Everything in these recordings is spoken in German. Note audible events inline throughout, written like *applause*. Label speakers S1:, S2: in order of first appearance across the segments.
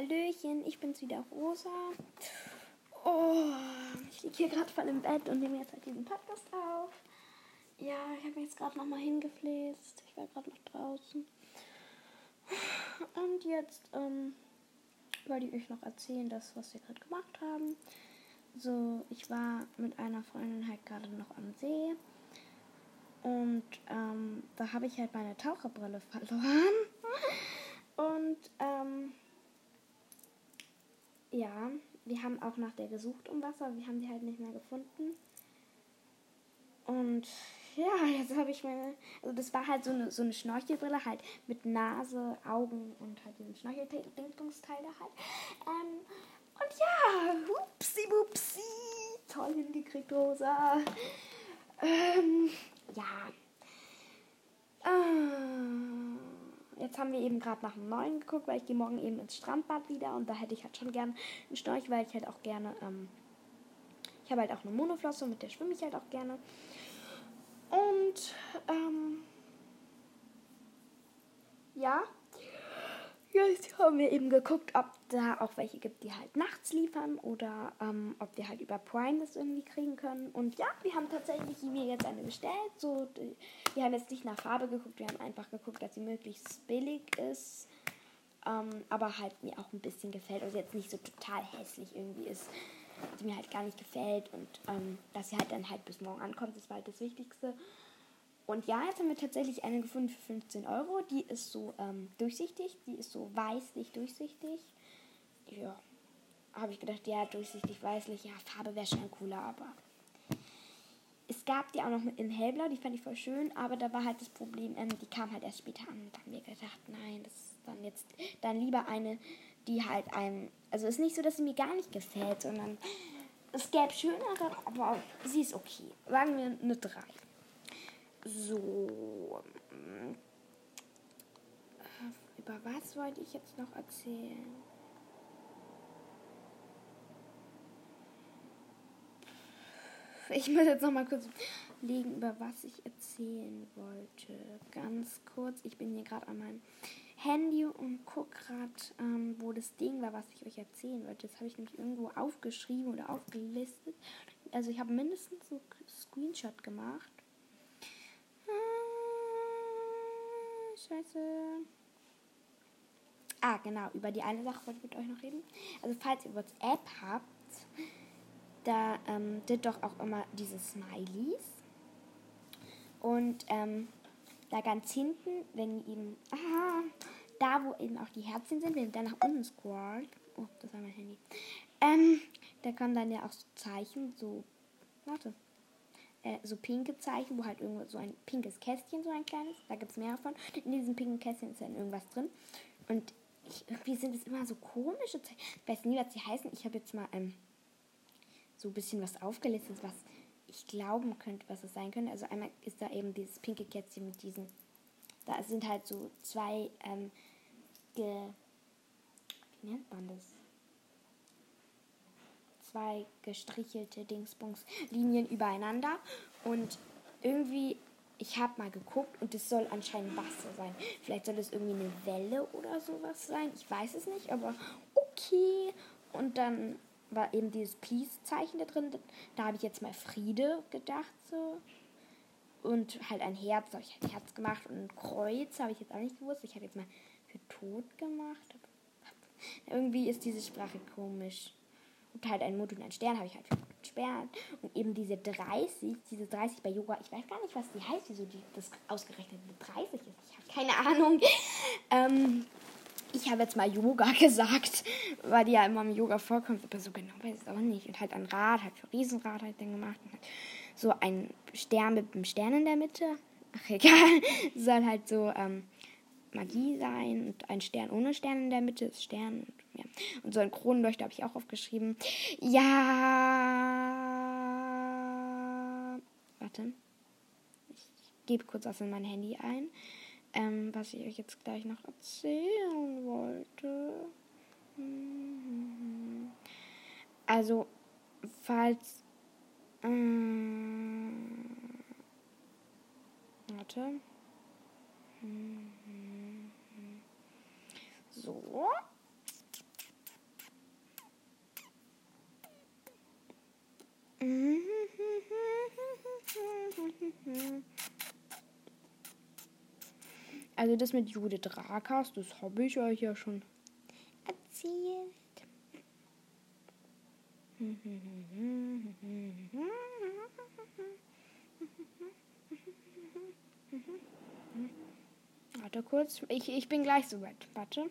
S1: Hallöchen, ich bin's wieder, Rosa. Oh, ich liege hier gerade voll im Bett und nehme jetzt halt diesen Podcast auf. Ja, ich habe mich jetzt gerade nochmal hingefläzt. Ich war gerade noch draußen. Und jetzt ähm, wollte ich euch noch erzählen, das, was wir gerade gemacht haben. So, ich war mit einer Freundin halt gerade noch am See. Und ähm, da habe ich halt meine Taucherbrille verloren. Und ähm, ja, wir haben auch nach der gesucht im Wasser. Wir haben die halt nicht mehr gefunden. Und ja, jetzt habe ich meine. Also, das war halt so eine, so eine Schnorchelbrille, halt mit Nase, Augen und halt diesem Schnorcheldingsungsteil da halt. Ähm, und ja, hupsi, wupsi. Toll hingekriegt, Rosa. Ähm, ja. Äh, jetzt haben wir eben gerade nach einem neuen geguckt, weil ich gehe morgen eben ins Strandbad wieder und da hätte ich halt schon gerne einen Storch, weil ich halt auch gerne. Ähm, ich habe halt auch eine Monoflosse, mit der schwimme ich halt auch gerne. Und ähm, ja, jetzt haben wir eben geguckt, ob da auch welche gibt, die halt nachts liefern oder ähm, ob wir halt über Prime das irgendwie kriegen können. Und ja, wir haben tatsächlich mir jetzt eine bestellt. So, wir haben jetzt nicht nach Farbe geguckt, wir haben einfach geguckt, dass sie möglichst billig ist. Ähm, aber halt mir auch ein bisschen gefällt. Also jetzt nicht so total hässlich irgendwie ist die mir halt gar nicht gefällt und ähm, dass sie halt dann halt bis morgen ankommt, war halt das Wichtigste. Und ja, jetzt haben wir tatsächlich eine gefunden für 15 Euro. Die ist so ähm, durchsichtig, die ist so weißlich durchsichtig. Ja, habe ich gedacht, ja, durchsichtig, weißlich, ja, Farbe wäre schon cooler, aber es gab die auch noch in hellblau, die fand ich voll schön, aber da war halt das Problem, ähm, die kam halt erst später an. Da haben wir gedacht, nein, das ist dann jetzt dann lieber eine, die halt einem, also ist nicht so, dass sie mir gar nicht gefällt, sondern es gäbe schönere, aber sie ist okay. Sagen wir eine 3. So. Ähm, über was wollte ich jetzt noch erzählen? Ich muss jetzt noch mal kurz legen, über was ich erzählen wollte. Ganz kurz. Ich bin hier gerade an meinem Handy und gucke gerade, ähm, wo das Ding war, was ich euch erzählen wollte. Das habe ich nämlich irgendwo aufgeschrieben oder aufgelistet. Also ich habe mindestens so Screenshot gemacht. Ah, scheiße. Ah, genau, über die eine Sache wollte ich mit euch noch reden. Also falls ihr WhatsApp habt, da ähm, sind doch auch immer diese Smileys. Und ähm, da ganz hinten, wenn ihr eben, aha, da wo eben auch die Herzchen sind, wenn ihr dann nach unten scrollt, oh, das war mein Handy, ähm, da kommen dann ja auch so Zeichen, so, warte, äh, so pinke Zeichen, wo halt irgendwo so ein pinkes Kästchen, so ein kleines, da gibt es mehrere von. In diesem pinken Kästchen ist dann irgendwas drin. Und ich, irgendwie sind es immer so komische Zeichen. Ich weiß nie, was sie heißen. Ich habe jetzt mal ähm, so ein bisschen was aufgelistet, was ich glauben könnte, was es sein könnte. Also einmal ist da eben dieses pinke Kätzchen mit diesen, da sind halt so zwei, ähm, ge, wie nennt man das? Zwei gestrichelte Dingsbums-Linien übereinander und irgendwie, ich habe mal geguckt und es soll anscheinend Wasser sein. Vielleicht soll es irgendwie eine Welle oder sowas sein. Ich weiß es nicht, aber okay. Und dann war eben dieses Peace-Zeichen da drin. Da habe ich jetzt mal Friede gedacht so. Und halt ein Herz, habe ich ein Herz gemacht und ein Kreuz habe ich jetzt auch nicht gewusst. Ich habe jetzt mal für tot gemacht. Irgendwie ist diese Sprache komisch. Und halt ein Mond und ein Stern habe ich halt Stern. Und eben diese 30, diese 30 bei Yoga, ich weiß gar nicht, was die heißt, wieso die, das ausgerechnet mit 30 ist. Ich habe keine Ahnung. *laughs* Ähm, ich habe jetzt mal Yoga *laughs* gesagt, weil die ja immer im Yoga vorkommt, aber so genau weiß ich es auch nicht. Und halt ein Rad, halt für Riesenrad halt dann gemacht. Und halt so ein Stern mit einem Stern in der Mitte. Ach egal, *laughs* soll halt so ähm, Magie sein. Und ein Stern ohne Stern in der Mitte ist Stern. Und, ja. und so ein Kronenleuchter habe ich auch aufgeschrieben. Ja. Warte. Ich gebe kurz was in mein Handy ein ähm, was ich euch jetzt gleich noch erzählen wollte. Also, falls. Ähm, warte. Mhm. So. Also das mit Judith Rakas, das habe ich euch ja schon erzählt. Warte kurz, ich, ich bin gleich soweit. Warte.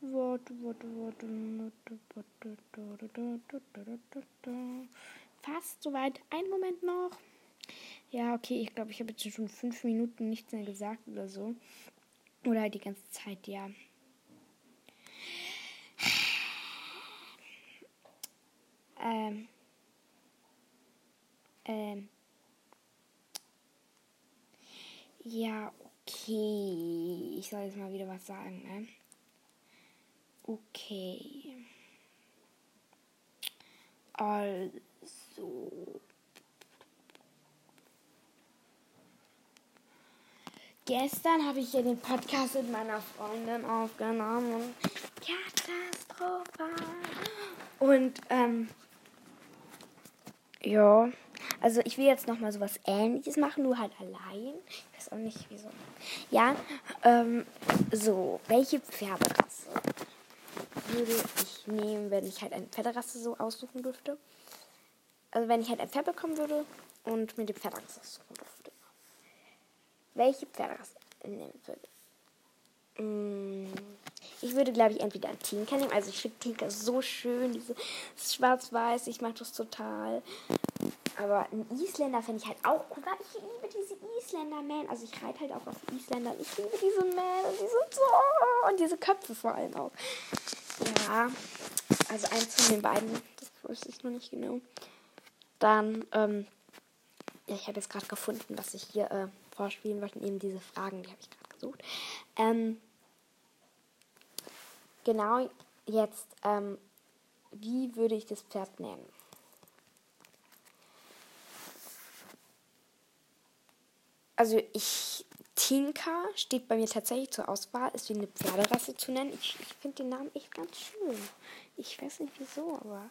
S1: Warte, warte, warte. Fast soweit. Ein Moment noch. Ja, okay, ich glaube, ich habe jetzt schon fünf Minuten nichts mehr gesagt oder so. Oder halt die ganze Zeit, ja. Ähm. Ähm. Ja, okay. Ich soll jetzt mal wieder was sagen, ne? Okay. Also. Gestern habe ich ja den Podcast mit meiner Freundin aufgenommen. Katastrophe. Und, ähm, ja. Also ich will jetzt nochmal sowas ähnliches machen, nur halt allein. Ich weiß auch nicht wieso. Ja, ähm, so, welche Pferderasse würde ich nehmen, wenn ich halt eine Pferderasse so aussuchen dürfte? Also wenn ich halt ein Pferd bekommen würde und mir die Pferderasse aussuchen dürfte. Welche Pferderasse nehmen würde? Mmh. Ich würde, glaube ich, entweder einen Tinker nehmen. Also ich finde Tinker so schön, diese schwarz-weiß, ich mag das total. Aber ein Isländer finde ich halt auch cool, weil ich liebe diese Isländer-Man. Also ich reite halt auch auf Isländer. Ich liebe diese Man und die so. Und diese Köpfe vor allem auch. Ja, also eins von den beiden. Das wusste ich noch nicht genau. Dann, ähm, ja, ich habe jetzt gerade gefunden, was ich hier äh, vorspielen wollte. Eben diese Fragen, die habe ich gerade gesucht. Ähm, genau jetzt, ähm, wie würde ich das Pferd nennen? Also ich, Tinka steht bei mir tatsächlich zur Auswahl, ist wie eine Pferderasse zu nennen. Ich, ich finde den Namen echt ganz schön. Ich weiß nicht wieso, aber...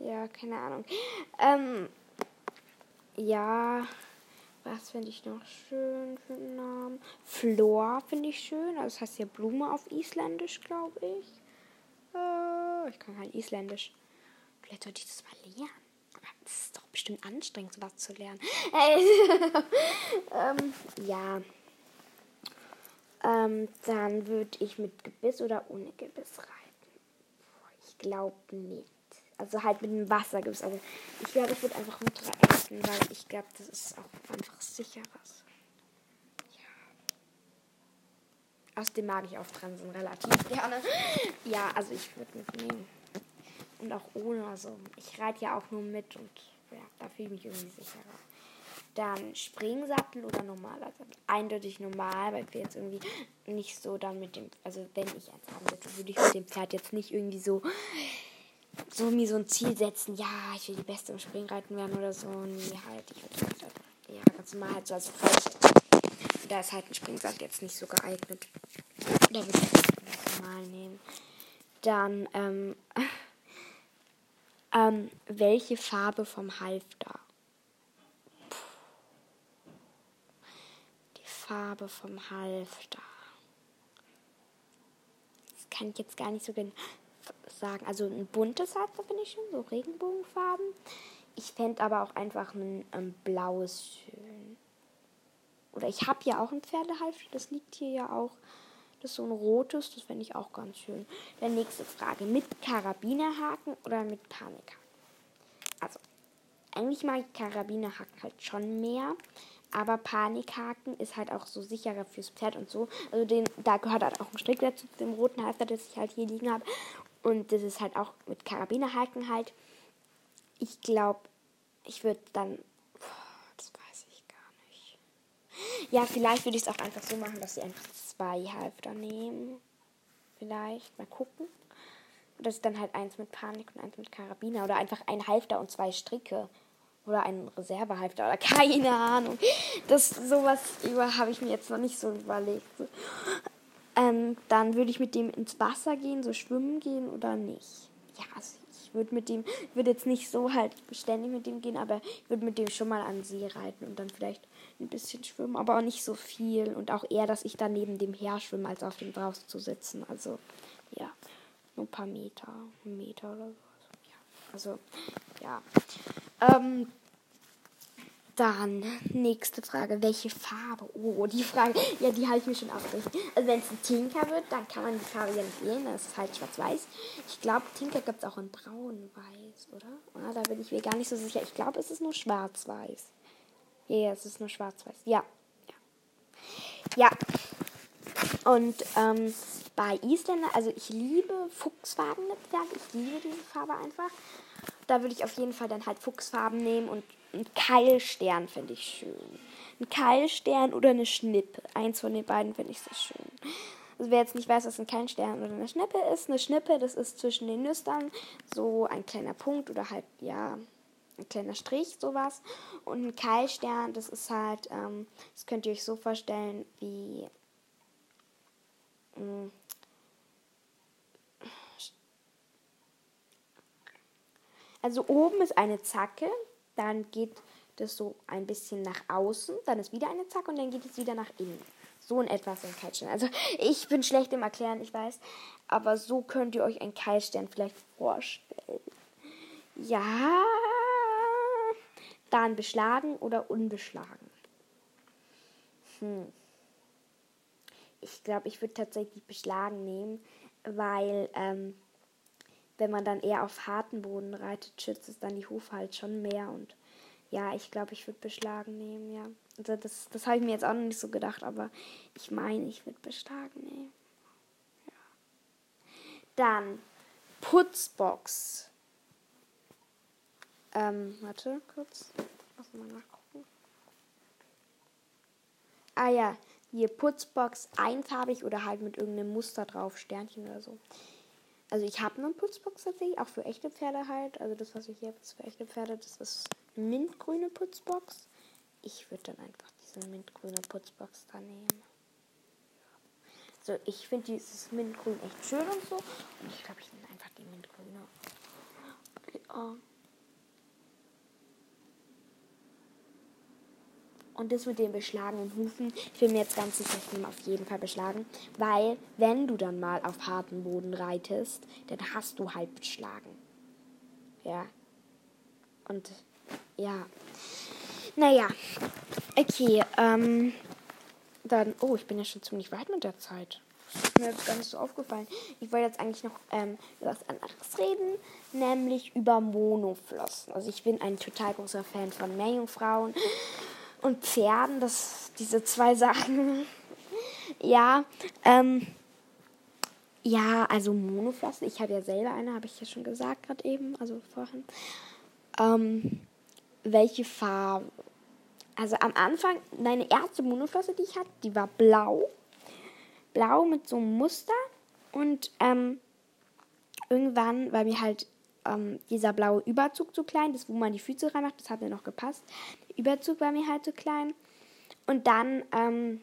S1: Ja, keine Ahnung. Ähm, ja, was finde ich noch schön für einen Namen? Flor finde ich schön. Also das heißt ja Blume auf Isländisch, glaube ich. Äh, ich kann halt Isländisch. Vielleicht sollte ich das mal lernen. Aber das ist doch bestimmt anstrengend, sowas zu lernen. *laughs* ähm, ja. Ähm, dann würde ich mit Gebiss oder ohne Gebiss reiten. Ich glaube nicht. Also halt mit dem Wassergebiss. Also ich glaube, ich würde einfach mit reiten, weil ich glaube, das ist auch einfach sicheres. Ja. Außerdem mag ich auch Transen relativ gerne. Ja, also ich würde mitnehmen. Und auch ohne. Also ich reite ja auch nur mit und ja, da fühle ich mich irgendwie sicherer. Dann Springsattel oder normaler Sattel. Eindeutig normal, weil wir jetzt irgendwie nicht so dann mit dem, also wenn ich eins haben würde, würde ich mit dem Pferd jetzt nicht irgendwie so so mir so ein Ziel setzen, ja, ich will die Beste im Springreiten werden oder so. Nee, halt, ich würde halt, ja, ganz normal halt so als Vollset. Da ist halt ein Springsattel jetzt nicht so geeignet. Da würde ich normal nehmen. Dann, ähm, *laughs* ähm, welche Farbe vom Halfter? Die Farbe vom Halfter. Das kann ich jetzt gar nicht so genau sagen. Also ein buntes Halfter finde ich schon, so Regenbogenfarben. Ich fände aber auch einfach ein ähm, blaues schön. Oder ich habe ja auch ein Pferdehalfter, das liegt hier ja auch. Das ist so ein rotes, das fände ich auch ganz schön. Dann nächste Frage, mit Karabinerhaken oder mit Panikhaken? Also, eigentlich mag ich Karabinerhaken halt schon mehr. Aber Panikhaken ist halt auch so sicherer fürs Pferd und so. Also den, da gehört halt auch ein Strick dazu, zu dem roten Halfter, das ich halt hier liegen habe. Und das ist halt auch mit Karabinerhaken halt. Ich glaube, ich würde dann. Das weiß ich gar nicht. Ja, vielleicht würde ich es auch einfach so machen, dass sie einfach zwei Halfter nehmen. Vielleicht. Mal gucken. Das ist dann halt eins mit Panik und eins mit Karabiner. Oder einfach ein Halfter und zwei Stricke. Oder ein Reservehalfter oder *laughs* keine Ahnung. Das sowas habe ich mir jetzt noch nicht so überlegt. Ähm, dann würde ich mit dem ins Wasser gehen, so schwimmen gehen oder nicht. Ja, also ich würde mit dem, ich würde jetzt nicht so halt ständig mit dem gehen, aber ich würde mit dem schon mal an See reiten und dann vielleicht ein bisschen schwimmen, aber auch nicht so viel und auch eher, dass ich da neben dem her schwimme, als auf dem draus zu sitzen. Also ja, nur ein paar Meter, Meter oder so. Ja, also ja. Ähm, dann, nächste Frage. Welche Farbe? Oh, die Frage, ja, die habe ich mir schon aufgerichtet. Also, wenn es ein Tinker wird, dann kann man die Farbe ja nicht wählen. Das ist halt schwarz-weiß. Ich glaube, Tinker gibt es auch in braun-weiß, oder? Ah, da bin ich mir gar nicht so sicher. Ich glaube, es ist nur schwarz-weiß. Ja, yeah, es ist nur schwarz-weiß. Ja. Ja. Ja. Und ähm, bei Isländer, also ich liebe Fuchsfarbennetzwerk. Ich liebe diese Farbe einfach. Da würde ich auf jeden Fall dann halt Fuchsfarben nehmen und ein Keilstern finde ich schön. Ein Keilstern oder eine Schnippe. Eins von den beiden finde ich sehr schön. Also wer jetzt nicht weiß, was ein Keilstern oder eine Schnippe ist, eine Schnippe, das ist zwischen den Nüstern so ein kleiner Punkt oder halt, ja, ein kleiner Strich, sowas. Und ein Keilstern, das ist halt, ähm, das könnt ihr euch so vorstellen, wie. Mh, also oben ist eine Zacke dann geht das so ein bisschen nach außen, dann ist wieder eine Zacke und dann geht es wieder nach innen. So in etwas ein Keilstern. Also *laughs* ich bin schlecht im Erklären, ich weiß, aber so könnt ihr euch einen Keilstern vielleicht vorstellen. Ja, dann beschlagen oder unbeschlagen. Hm. Ich glaube, ich würde tatsächlich beschlagen nehmen, weil ähm, wenn man dann eher auf harten Boden reitet, schützt es dann die Hufe halt schon mehr. Und ja, ich glaube, ich würde beschlagen nehmen, ja. Also das, das habe ich mir jetzt auch noch nicht so gedacht, aber ich meine, ich würde beschlagen nehmen. Ja. Dann Putzbox. Ähm, warte, kurz. Lass mal nachgucken. Ah ja, hier Putzbox einfarbig oder halt mit irgendeinem Muster drauf, Sternchen oder so. Also ich habe eine Putzbox tatsächlich, auch für echte Pferde halt. Also das, was ich hier habe, ist für echte Pferde. Das ist eine mintgrüne Putzbox. Ich würde dann einfach diese mintgrüne Putzbox da nehmen. Also ich finde dieses Mintgrün echt schön und so. Und ich glaube, ich nehme einfach die Mintgrüne. Ja. Und das mit den beschlagenen Hufen, ich bin mir jetzt ganz sicher, ich auf jeden Fall beschlagen. Weil, wenn du dann mal auf harten Boden reitest, dann hast du halt beschlagen. Ja. Und, ja. Naja. Okay, ähm. Dann, oh, ich bin ja schon ziemlich weit mit der Zeit. Ist mir jetzt gar nicht so aufgefallen. Ich wollte jetzt eigentlich noch ähm, über was anderes reden, nämlich über Monoflossen. Also ich bin ein total großer Fan von Meerjungfrauen und Pferden, das, diese zwei Sachen. *laughs* ja, ähm, ja, also Monoflossen. Ich habe ja selber eine, habe ich ja schon gesagt gerade eben, also vorhin. Ähm, welche Farbe? Also am Anfang, meine erste Monoflosse, die ich hatte, die war blau. Blau mit so einem Muster. Und ähm, irgendwann, weil mir halt ähm, dieser blaue Überzug zu klein, das wo man die Füße reinmacht, das hat mir noch gepasst. Überzug war mir halt zu klein. Und dann ähm,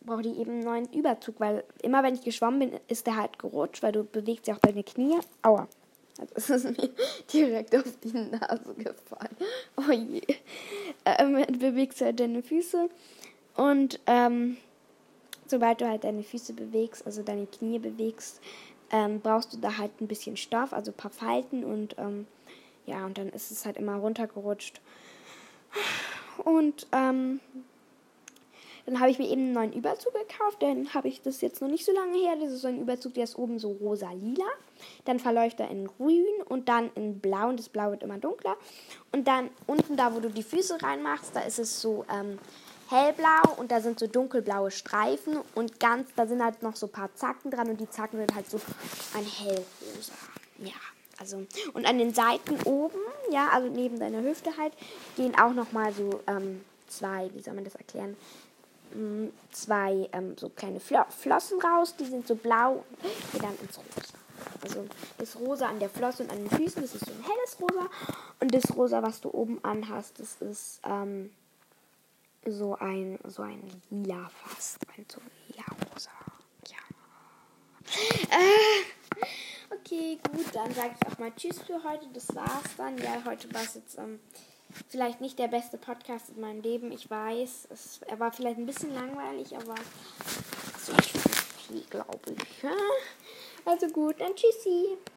S1: brauchte ich eben einen neuen Überzug, weil immer wenn ich geschwommen bin, ist der halt gerutscht, weil du bewegst ja auch deine Knie. Aua. Das ist *laughs* mir direkt auf die Nase gefallen. Oh je. Ähm, du bewegst halt deine Füße und ähm, sobald du halt deine Füße bewegst, also deine Knie bewegst, ähm, brauchst du da halt ein bisschen Stoff, also ein paar Falten und ähm, ja, und dann ist es halt immer runtergerutscht. Und ähm, dann habe ich mir eben einen neuen Überzug gekauft. Dann habe ich das jetzt noch nicht so lange her. Das ist so ein Überzug, der ist oben so rosa-lila. Dann verläuft er in grün und dann in blau. Und das Blau wird immer dunkler. Und dann unten da, wo du die Füße reinmachst, da ist es so ähm, hellblau und da sind so dunkelblaue Streifen und ganz, da sind halt noch so ein paar Zacken dran und die Zacken sind halt so ein hellrosa. Ja, also und an den Seiten oben, ja, also neben deiner Hüfte halt, gehen auch noch mal so ähm, zwei, wie soll man das erklären? Hm, zwei ähm, so kleine Flo Flossen raus, die sind so blau und gehen dann ins Rosa. Also das Rosa an der Flosse und an den Füßen, das ist so ein helles Rosa. Und das Rosa, was du oben anhast, das ist ähm, so ein, so ein lila fast. Ein so lila rosa. Ja. Äh, Okay, gut, dann sage ich auch mal Tschüss für heute. Das war's dann. Ja, heute war es jetzt ähm, vielleicht nicht der beste Podcast in meinem Leben. Ich weiß, es, er war vielleicht ein bisschen langweilig, aber so, okay, glaube ich. Also gut, dann tschüssi.